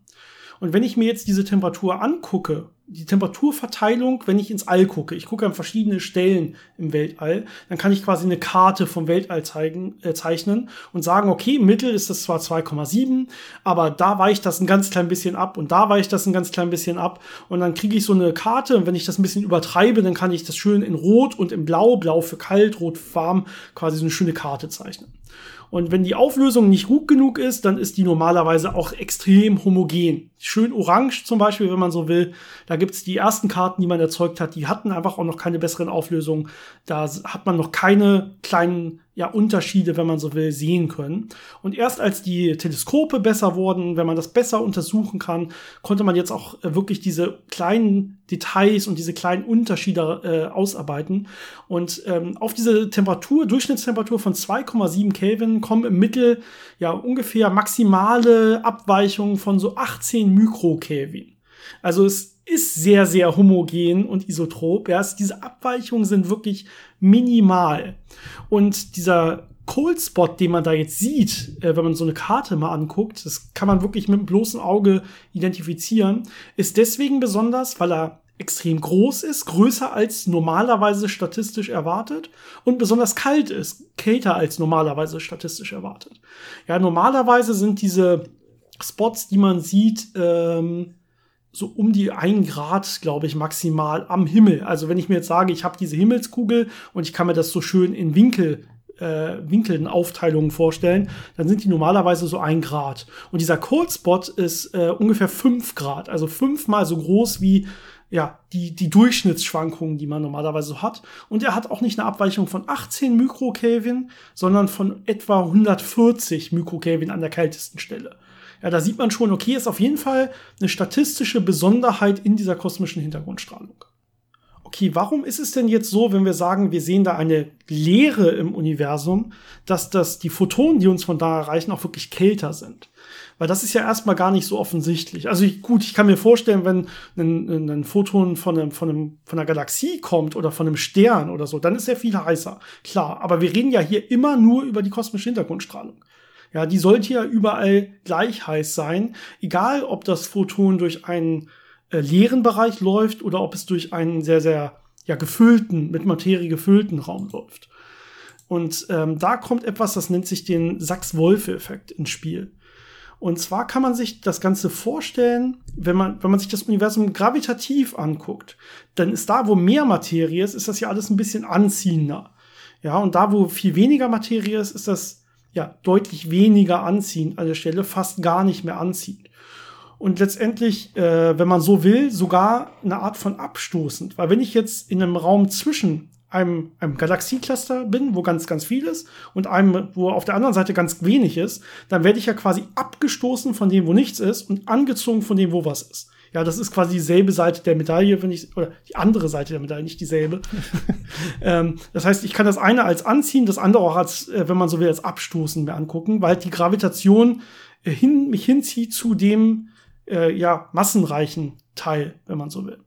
Und wenn ich mir jetzt diese Temperatur angucke, die Temperaturverteilung, wenn ich ins All gucke, ich gucke an verschiedene Stellen im Weltall, dann kann ich quasi eine Karte vom Weltall zeigen, äh, zeichnen und sagen, okay, Mittel ist das zwar 2,7, aber da weicht das ein ganz klein bisschen ab und da weicht das ein ganz klein bisschen ab und dann kriege ich so eine Karte und wenn ich das ein bisschen übertreibe, dann kann ich das schön in Rot und in Blau, Blau für kalt, Rot für warm, quasi so eine schöne Karte zeichnen. Und wenn die Auflösung nicht gut genug ist, dann ist die normalerweise auch extrem homogen. Schön orange zum Beispiel, wenn man so will. Da gibt's die ersten Karten, die man erzeugt hat, die hatten einfach auch noch keine besseren Auflösungen. Da hat man noch keine kleinen ja, Unterschiede, wenn man so will, sehen können. Und erst als die Teleskope besser wurden, wenn man das besser untersuchen kann, konnte man jetzt auch äh, wirklich diese kleinen Details und diese kleinen Unterschiede äh, ausarbeiten. Und ähm, auf diese Temperatur, Durchschnittstemperatur von 2,7 Kelvin kommen im Mittel ja ungefähr maximale Abweichungen von so 18 Mikrokelvin. Also es ist sehr, sehr homogen und isotrop. Ja, diese Abweichungen sind wirklich minimal. Und dieser Cold Spot, den man da jetzt sieht, äh, wenn man so eine Karte mal anguckt, das kann man wirklich mit dem bloßen Auge identifizieren, ist deswegen besonders, weil er extrem groß ist, größer als normalerweise statistisch erwartet und besonders kalt ist, kälter als normalerweise statistisch erwartet. Ja, normalerweise sind diese Spots, die man sieht, ähm, so um die ein Grad, glaube ich, maximal am Himmel. Also wenn ich mir jetzt sage, ich habe diese Himmelskugel und ich kann mir das so schön in Winkel äh, Winkeln Aufteilungen vorstellen, dann sind die normalerweise so ein Grad. Und dieser Cold Spot ist äh, ungefähr fünf Grad, also fünfmal so groß wie ja, die, die Durchschnittsschwankungen, die man normalerweise so hat. Und er hat auch nicht eine Abweichung von 18 Mikrokelvin, sondern von etwa 140 Mikrokelvin an der kältesten Stelle. Ja, da sieht man schon, okay, ist auf jeden Fall eine statistische Besonderheit in dieser kosmischen Hintergrundstrahlung. Okay, warum ist es denn jetzt so, wenn wir sagen, wir sehen da eine Leere im Universum, dass das die Photonen, die uns von da erreichen, auch wirklich kälter sind? Weil das ist ja erstmal gar nicht so offensichtlich. Also ich, gut, ich kann mir vorstellen, wenn ein, ein Photon von, einem, von, einem, von einer Galaxie kommt oder von einem Stern oder so, dann ist er viel heißer. Klar, aber wir reden ja hier immer nur über die kosmische Hintergrundstrahlung. Ja, die sollte ja überall gleich heiß sein, egal ob das Photon durch einen äh, leeren Bereich läuft oder ob es durch einen sehr, sehr ja, gefüllten, mit Materie gefüllten Raum läuft. Und ähm, da kommt etwas, das nennt sich den Sachs-Wolfe-Effekt ins Spiel. Und zwar kann man sich das Ganze vorstellen, wenn man, wenn man sich das Universum gravitativ anguckt, dann ist da, wo mehr Materie ist, ist das ja alles ein bisschen anziehender. Ja, und da, wo viel weniger Materie ist, ist das ja, deutlich weniger anziehend an der Stelle, fast gar nicht mehr anziehend. Und letztendlich, äh, wenn man so will, sogar eine Art von abstoßend. Weil wenn ich jetzt in einem Raum zwischen einem, einem Galaxiecluster bin, wo ganz, ganz viel ist, und einem, wo auf der anderen Seite ganz wenig ist, dann werde ich ja quasi abgestoßen von dem, wo nichts ist, und angezogen von dem, wo was ist. Ja, das ist quasi dieselbe Seite der Medaille, wenn ich, oder die andere Seite der Medaille, nicht dieselbe. ähm, das heißt, ich kann das eine als anziehen, das andere auch als, äh, wenn man so will, als abstoßen mir angucken, weil die Gravitation äh, hin, mich hinzieht zu dem, äh, ja, massenreichen Teil, wenn man so will.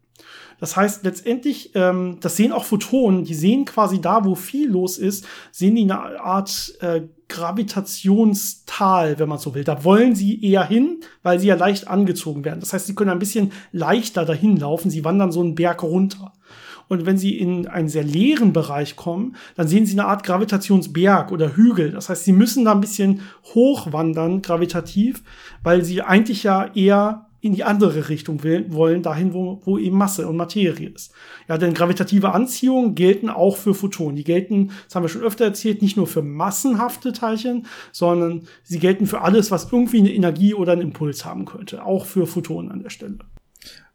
Das heißt, letztendlich, ähm, das sehen auch Photonen, die sehen quasi da, wo viel los ist, sehen die eine Art äh, Gravitationstal, wenn man so will. Da wollen sie eher hin, weil sie ja leicht angezogen werden. Das heißt, sie können ein bisschen leichter dahin laufen. Sie wandern so einen Berg runter. Und wenn sie in einen sehr leeren Bereich kommen, dann sehen sie eine Art Gravitationsberg oder Hügel. Das heißt, sie müssen da ein bisschen hochwandern, gravitativ, weil sie eigentlich ja eher in die andere Richtung wollen, dahin, wo, wo eben Masse und Materie ist. Ja, denn gravitative Anziehungen gelten auch für Photonen. Die gelten, das haben wir schon öfter erzählt, nicht nur für massenhafte Teilchen, sondern sie gelten für alles, was irgendwie eine Energie oder einen Impuls haben könnte. Auch für Photonen an der Stelle.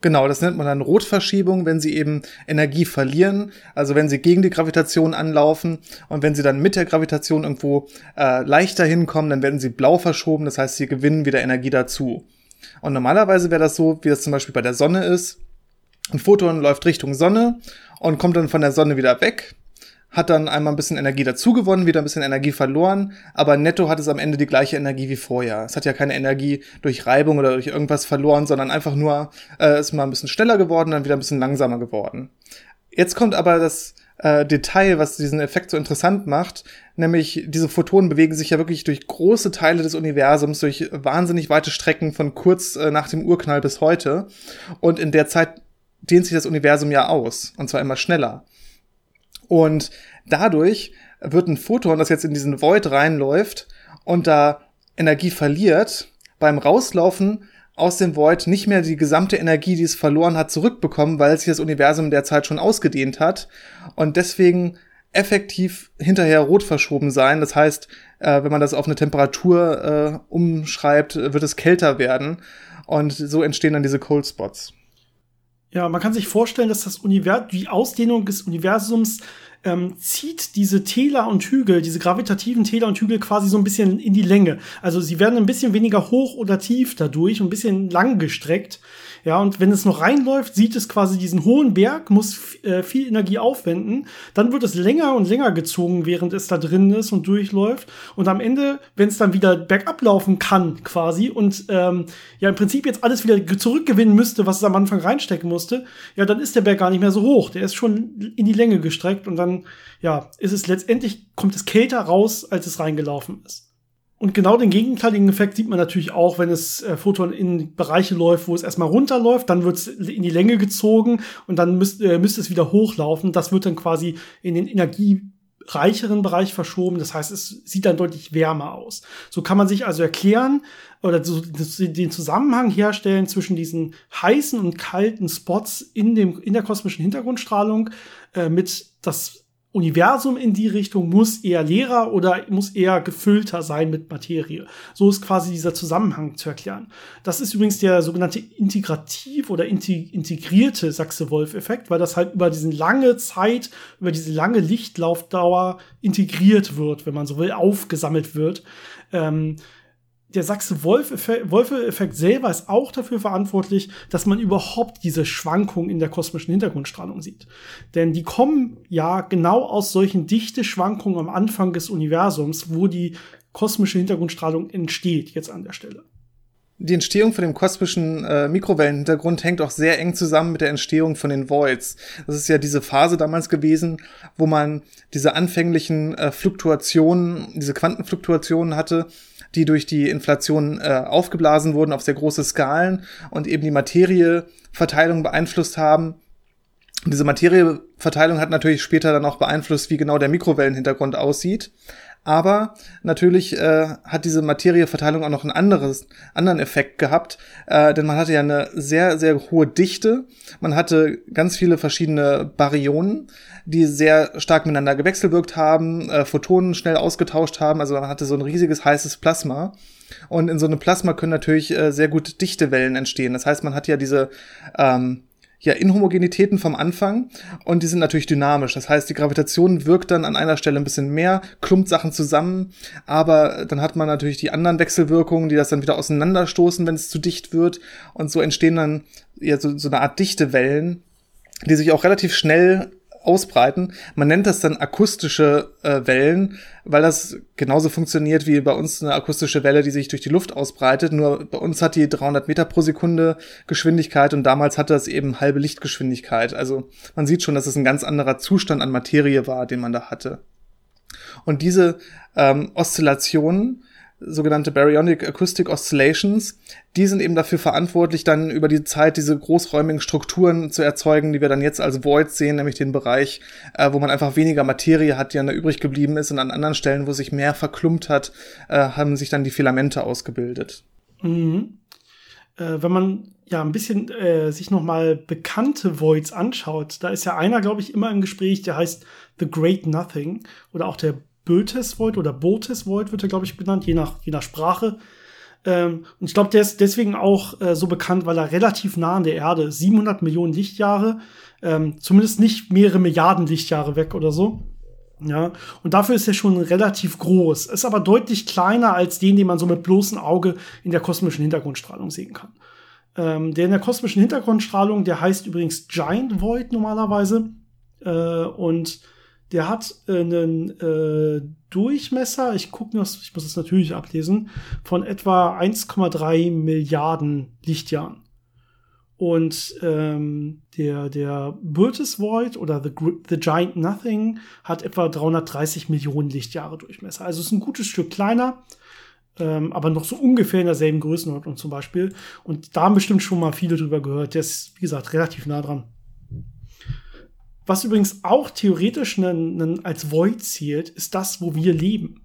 Genau, das nennt man dann Rotverschiebung, wenn sie eben Energie verlieren, also wenn sie gegen die Gravitation anlaufen und wenn sie dann mit der Gravitation irgendwo äh, leichter hinkommen, dann werden sie blau verschoben, das heißt, sie gewinnen wieder Energie dazu. Und normalerweise wäre das so, wie das zum Beispiel bei der Sonne ist. Ein Photon läuft Richtung Sonne und kommt dann von der Sonne wieder weg hat dann einmal ein bisschen Energie dazugewonnen, wieder ein bisschen Energie verloren, aber netto hat es am Ende die gleiche Energie wie vorher. Es hat ja keine Energie durch Reibung oder durch irgendwas verloren, sondern einfach nur äh, ist mal ein bisschen schneller geworden, dann wieder ein bisschen langsamer geworden. Jetzt kommt aber das äh, Detail, was diesen Effekt so interessant macht, nämlich diese Photonen bewegen sich ja wirklich durch große Teile des Universums, durch wahnsinnig weite Strecken von kurz äh, nach dem Urknall bis heute. Und in der Zeit dehnt sich das Universum ja aus, und zwar immer schneller. Und dadurch wird ein Photon, das jetzt in diesen Void reinläuft und da Energie verliert, beim Rauslaufen aus dem Void nicht mehr die gesamte Energie, die es verloren hat, zurückbekommen, weil sich das Universum derzeit schon ausgedehnt hat und deswegen effektiv hinterher rot verschoben sein. Das heißt, äh, wenn man das auf eine Temperatur äh, umschreibt, wird es kälter werden und so entstehen dann diese Cold Spots. Ja, man kann sich vorstellen, dass das Universum, die Ausdehnung des Universums ähm, zieht diese Täler und Hügel, diese gravitativen Täler und Hügel quasi so ein bisschen in die Länge. Also sie werden ein bisschen weniger hoch oder tief dadurch, ein bisschen lang gestreckt. Ja, und wenn es noch reinläuft, sieht es quasi diesen hohen Berg, muss äh, viel Energie aufwenden. Dann wird es länger und länger gezogen, während es da drin ist und durchläuft. Und am Ende, wenn es dann wieder bergab laufen kann, quasi, und ähm, ja im Prinzip jetzt alles wieder zurückgewinnen müsste, was es am Anfang reinstecken musste, ja, dann ist der Berg gar nicht mehr so hoch. Der ist schon in die Länge gestreckt und dann, ja, ist es letztendlich, kommt es kälter raus, als es reingelaufen ist. Und genau den gegenteiligen Effekt sieht man natürlich auch, wenn es äh, Photon in Bereiche läuft, wo es erstmal runterläuft, dann wird es in die Länge gezogen und dann müsst, äh, müsste es wieder hochlaufen. Das wird dann quasi in den energiereicheren Bereich verschoben. Das heißt, es sieht dann deutlich wärmer aus. So kann man sich also erklären oder so den Zusammenhang herstellen zwischen diesen heißen und kalten Spots in dem in der kosmischen Hintergrundstrahlung äh, mit das Universum in die Richtung muss eher leerer oder muss eher gefüllter sein mit Materie. So ist quasi dieser Zusammenhang zu erklären. Das ist übrigens der sogenannte integrativ oder integrierte Sachse-Wolf-Effekt, weil das halt über diese lange Zeit, über diese lange Lichtlaufdauer integriert wird, wenn man so will, aufgesammelt wird. Ähm, der Sachse-Wolfe-Effekt selber ist auch dafür verantwortlich, dass man überhaupt diese Schwankungen in der kosmischen Hintergrundstrahlung sieht. Denn die kommen ja genau aus solchen dichte Schwankungen am Anfang des Universums, wo die kosmische Hintergrundstrahlung entsteht, jetzt an der Stelle. Die Entstehung von dem kosmischen äh, Mikrowellenhintergrund hängt auch sehr eng zusammen mit der Entstehung von den Voids. Das ist ja diese Phase damals gewesen, wo man diese anfänglichen äh, Fluktuationen, diese Quantenfluktuationen hatte, die durch die Inflation äh, aufgeblasen wurden auf sehr große Skalen und eben die Materieverteilung beeinflusst haben. Diese Materieverteilung hat natürlich später dann auch beeinflusst, wie genau der Mikrowellenhintergrund aussieht. Aber natürlich äh, hat diese Materieverteilung auch noch einen anderes, anderen Effekt gehabt, äh, denn man hatte ja eine sehr, sehr hohe Dichte. Man hatte ganz viele verschiedene Baryonen, die sehr stark miteinander gewechselwirkt haben, äh, Photonen schnell ausgetauscht haben. Also man hatte so ein riesiges heißes Plasma. Und in so einem Plasma können natürlich äh, sehr gut Dichtewellen entstehen. Das heißt, man hat ja diese ähm, ja, Inhomogenitäten vom Anfang und die sind natürlich dynamisch. Das heißt, die Gravitation wirkt dann an einer Stelle ein bisschen mehr, klumpt Sachen zusammen, aber dann hat man natürlich die anderen Wechselwirkungen, die das dann wieder auseinanderstoßen, wenn es zu dicht wird und so entstehen dann ja so, so eine Art Dichtewellen, die sich auch relativ schnell ausbreiten. Man nennt das dann akustische äh, Wellen, weil das genauso funktioniert wie bei uns eine akustische Welle, die sich durch die Luft ausbreitet. Nur bei uns hat die 300 Meter pro Sekunde Geschwindigkeit und damals hatte das eben halbe Lichtgeschwindigkeit. Also man sieht schon, dass es ein ganz anderer Zustand an Materie war, den man da hatte. Und diese ähm, Oszillationen sogenannte Baryonic Acoustic Oscillations, die sind eben dafür verantwortlich, dann über die Zeit diese großräumigen Strukturen zu erzeugen, die wir dann jetzt als Void sehen, nämlich den Bereich, äh, wo man einfach weniger Materie hat, die dann da übrig geblieben ist und an anderen Stellen, wo sich mehr verklumpt hat, äh, haben sich dann die Filamente ausgebildet. Mhm. Äh, wenn man ja ein bisschen äh, sich noch mal bekannte Voids anschaut, da ist ja einer, glaube ich, immer im Gespräch, der heißt The Great Nothing oder auch der Bötes Void oder Botes Void wird er, glaube ich, benannt, je nach, je nach Sprache. Ähm, und ich glaube, der ist deswegen auch äh, so bekannt, weil er relativ nah an der Erde ist. 700 Millionen Lichtjahre, ähm, zumindest nicht mehrere Milliarden Lichtjahre weg oder so. Ja, und dafür ist er schon relativ groß, ist aber deutlich kleiner als den, den man so mit bloßem Auge in der kosmischen Hintergrundstrahlung sehen kann. Ähm, der in der kosmischen Hintergrundstrahlung, der heißt übrigens Giant Void normalerweise. Äh, und der hat einen äh, Durchmesser, ich gucke noch, ich muss es natürlich ablesen, von etwa 1,3 Milliarden Lichtjahren. Und ähm, der, der Burtis Void oder The, The Giant Nothing hat etwa 330 Millionen Lichtjahre Durchmesser. Also ist ein gutes Stück kleiner, ähm, aber noch so ungefähr in derselben Größenordnung zum Beispiel. Und da haben bestimmt schon mal viele drüber gehört. Der ist, wie gesagt, relativ nah dran. Was übrigens auch theoretisch nen, nen als Void zählt, ist das, wo wir leben.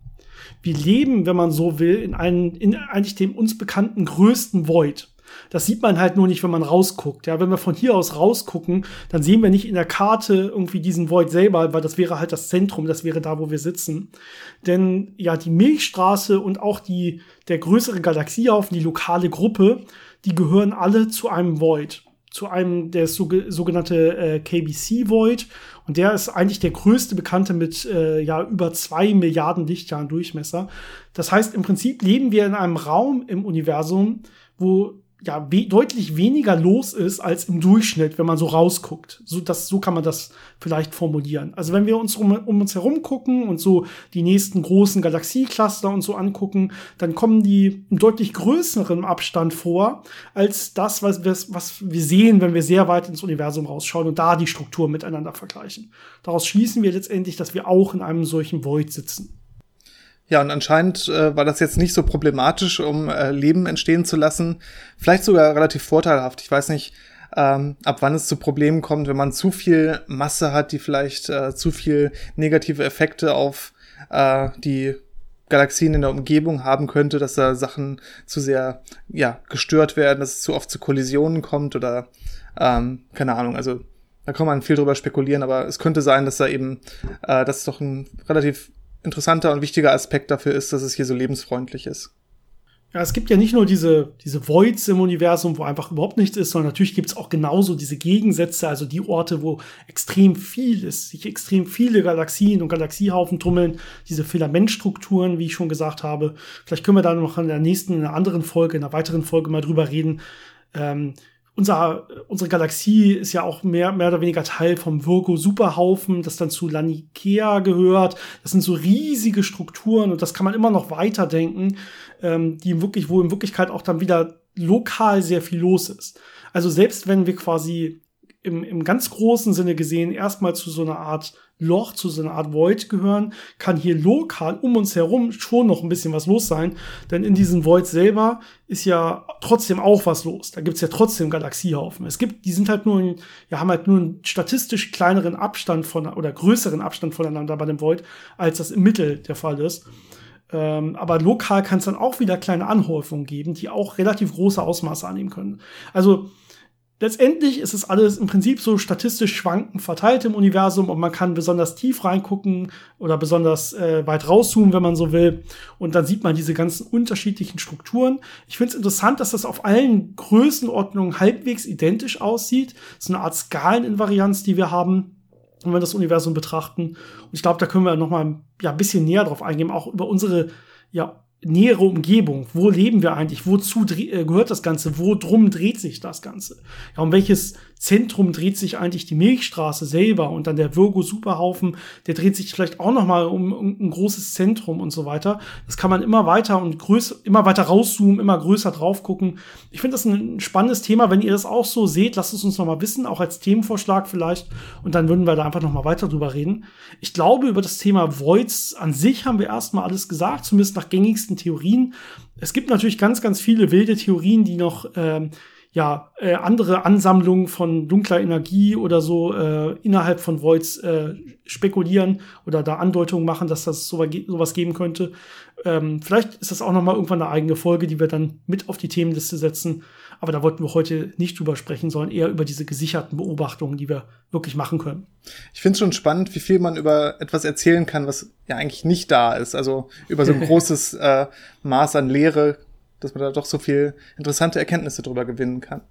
Wir leben, wenn man so will, in, einen, in eigentlich dem uns bekannten größten Void. Das sieht man halt nur nicht, wenn man rausguckt. Ja, wenn wir von hier aus rausgucken, dann sehen wir nicht in der Karte irgendwie diesen Void selber, weil das wäre halt das Zentrum, das wäre da, wo wir sitzen. Denn ja, die Milchstraße und auch die, der größere Galaxiehaufen, die lokale Gruppe, die gehören alle zu einem Void zu einem der sogenannte äh, KBC Void und der ist eigentlich der größte bekannte mit äh, ja über zwei Milliarden Lichtjahren Durchmesser. Das heißt, im Prinzip leben wir in einem Raum im Universum, wo ja we deutlich weniger los ist als im Durchschnitt, wenn man so rausguckt. So, das, so kann man das vielleicht formulieren. Also wenn wir uns um, um uns herum gucken und so die nächsten großen Galaxiecluster und so angucken, dann kommen die im deutlich größeren Abstand vor als das, was, was wir sehen, wenn wir sehr weit ins Universum rausschauen und da die Strukturen miteinander vergleichen. Daraus schließen wir letztendlich, dass wir auch in einem solchen Void sitzen. Ja, und anscheinend äh, war das jetzt nicht so problematisch, um äh, Leben entstehen zu lassen. Vielleicht sogar relativ vorteilhaft. Ich weiß nicht, ähm, ab wann es zu Problemen kommt, wenn man zu viel Masse hat, die vielleicht äh, zu viel negative Effekte auf äh, die Galaxien in der Umgebung haben könnte, dass da Sachen zu sehr ja, gestört werden, dass es zu oft zu Kollisionen kommt oder ähm, keine Ahnung, also da kann man viel drüber spekulieren, aber es könnte sein, dass da eben äh, das doch ein relativ interessanter und wichtiger Aspekt dafür ist, dass es hier so lebensfreundlich ist. Ja, es gibt ja nicht nur diese, diese Voids im Universum, wo einfach überhaupt nichts ist, sondern natürlich gibt es auch genauso diese Gegensätze, also die Orte, wo extrem viel ist, sich extrem viele Galaxien und Galaxiehaufen tummeln, diese Filamentstrukturen, wie ich schon gesagt habe. Vielleicht können wir da noch in der nächsten, in einer anderen Folge, in einer weiteren Folge mal drüber reden. Ähm, unser, unsere Galaxie ist ja auch mehr, mehr oder weniger Teil vom Virgo-Superhaufen, das dann zu Lanikea gehört. Das sind so riesige Strukturen und das kann man immer noch weiterdenken, ähm, die wirklich, wo in Wirklichkeit auch dann wieder lokal sehr viel los ist. Also selbst wenn wir quasi im, im ganz großen Sinne gesehen erstmal zu so einer Art Loch, zu so einer Art Void gehören, kann hier lokal um uns herum schon noch ein bisschen was los sein. Denn in diesem Void selber ist ja trotzdem auch was los. Da gibt's ja trotzdem Galaxiehaufen. Es gibt, die sind halt nur, ja, haben halt nur einen statistisch kleineren Abstand von oder größeren Abstand voneinander bei dem Void, als das im Mittel der Fall ist. Ähm, aber lokal kann es dann auch wieder kleine Anhäufungen geben, die auch relativ große Ausmaße annehmen können. Also Letztendlich ist es alles im Prinzip so statistisch schwankend verteilt im Universum und man kann besonders tief reingucken oder besonders äh, weit rauszoomen, wenn man so will. Und dann sieht man diese ganzen unterschiedlichen Strukturen. Ich finde es interessant, dass das auf allen Größenordnungen halbwegs identisch aussieht. Ist eine Art Skaleninvarianz, die wir haben, wenn wir das Universum betrachten. Und ich glaube, da können wir noch mal ja, ein bisschen näher drauf eingehen, auch über unsere ja, nähere Umgebung. Wo leben wir eigentlich? Wozu äh, gehört das Ganze? Wo drum dreht sich das Ganze? Ja, um welches Zentrum dreht sich eigentlich die Milchstraße selber und dann der Virgo Superhaufen, der dreht sich vielleicht auch noch mal um, um ein großes Zentrum und so weiter. Das kann man immer weiter und größer, immer weiter rauszoomen, immer größer drauf gucken. Ich finde das ein spannendes Thema. Wenn ihr das auch so seht, lasst es uns noch mal wissen, auch als Themenvorschlag vielleicht. Und dann würden wir da einfach noch mal weiter drüber reden. Ich glaube, über das Thema Voids an sich haben wir erstmal alles gesagt, zumindest nach gängigsten Theorien. Es gibt natürlich ganz, ganz viele wilde Theorien, die noch ähm, ja, äh, andere Ansammlungen von dunkler Energie oder so äh, innerhalb von Voids äh, spekulieren oder da Andeutungen machen, dass das sowas geben könnte. Ähm, vielleicht ist das auch noch mal irgendwann eine eigene Folge, die wir dann mit auf die Themenliste setzen. Aber da wollten wir heute nicht drüber sprechen, sondern eher über diese gesicherten Beobachtungen, die wir wirklich machen können. Ich finde es schon spannend, wie viel man über etwas erzählen kann, was ja eigentlich nicht da ist. Also über so ein großes äh, Maß an Lehre dass man da doch so viel interessante Erkenntnisse drüber gewinnen kann.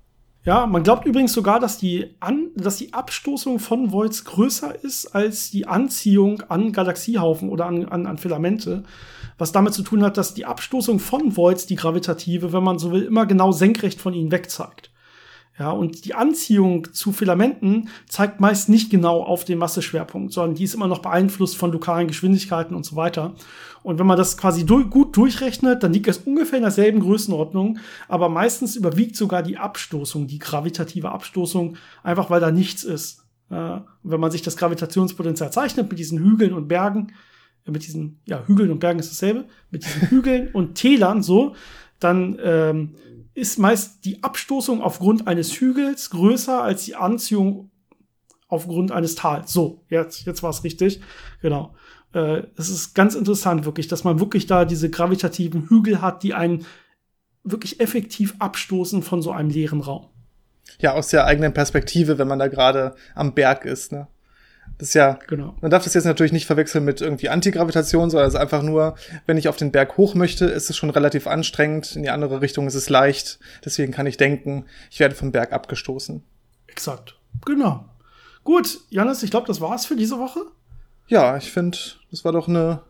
Ja, man glaubt übrigens sogar, dass die, an, dass die Abstoßung von Voids größer ist als die Anziehung an Galaxiehaufen oder an, an, an Filamente. Was damit zu tun hat, dass die Abstoßung von Voids, die gravitative, wenn man so will, immer genau senkrecht von ihnen wegzeigt. Ja, und die Anziehung zu Filamenten zeigt meist nicht genau auf den Masseschwerpunkt, sondern die ist immer noch beeinflusst von lokalen Geschwindigkeiten und so weiter. Und wenn man das quasi du gut durchrechnet, dann liegt es ungefähr in derselben Größenordnung, aber meistens überwiegt sogar die Abstoßung, die gravitative Abstoßung, einfach weil da nichts ist. Äh, wenn man sich das Gravitationspotenzial zeichnet mit diesen Hügeln und Bergen, äh, mit diesen, ja, Hügeln und Bergen ist dasselbe, mit diesen Hügeln und Tälern so, dann ähm, ist meist die Abstoßung aufgrund eines Hügels größer als die Anziehung aufgrund eines Tals. So, jetzt, jetzt war es richtig. Genau. Äh, es ist ganz interessant, wirklich, dass man wirklich da diese gravitativen Hügel hat, die einen wirklich effektiv abstoßen von so einem leeren Raum. Ja, aus der eigenen Perspektive, wenn man da gerade am Berg ist, ne? Das ist ja, genau. man darf das jetzt natürlich nicht verwechseln mit irgendwie Antigravitation, sondern es ist einfach nur, wenn ich auf den Berg hoch möchte, ist es schon relativ anstrengend. In die andere Richtung ist es leicht. Deswegen kann ich denken, ich werde vom Berg abgestoßen. Exakt. Genau. Gut, Janis, ich glaube, das war's für diese Woche. Ja, ich finde, das war doch eine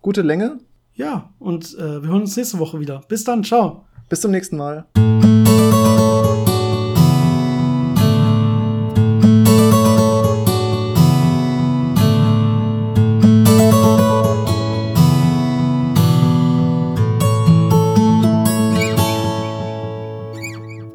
gute Länge. Ja, und äh, wir hören uns nächste Woche wieder. Bis dann, ciao. Bis zum nächsten Mal.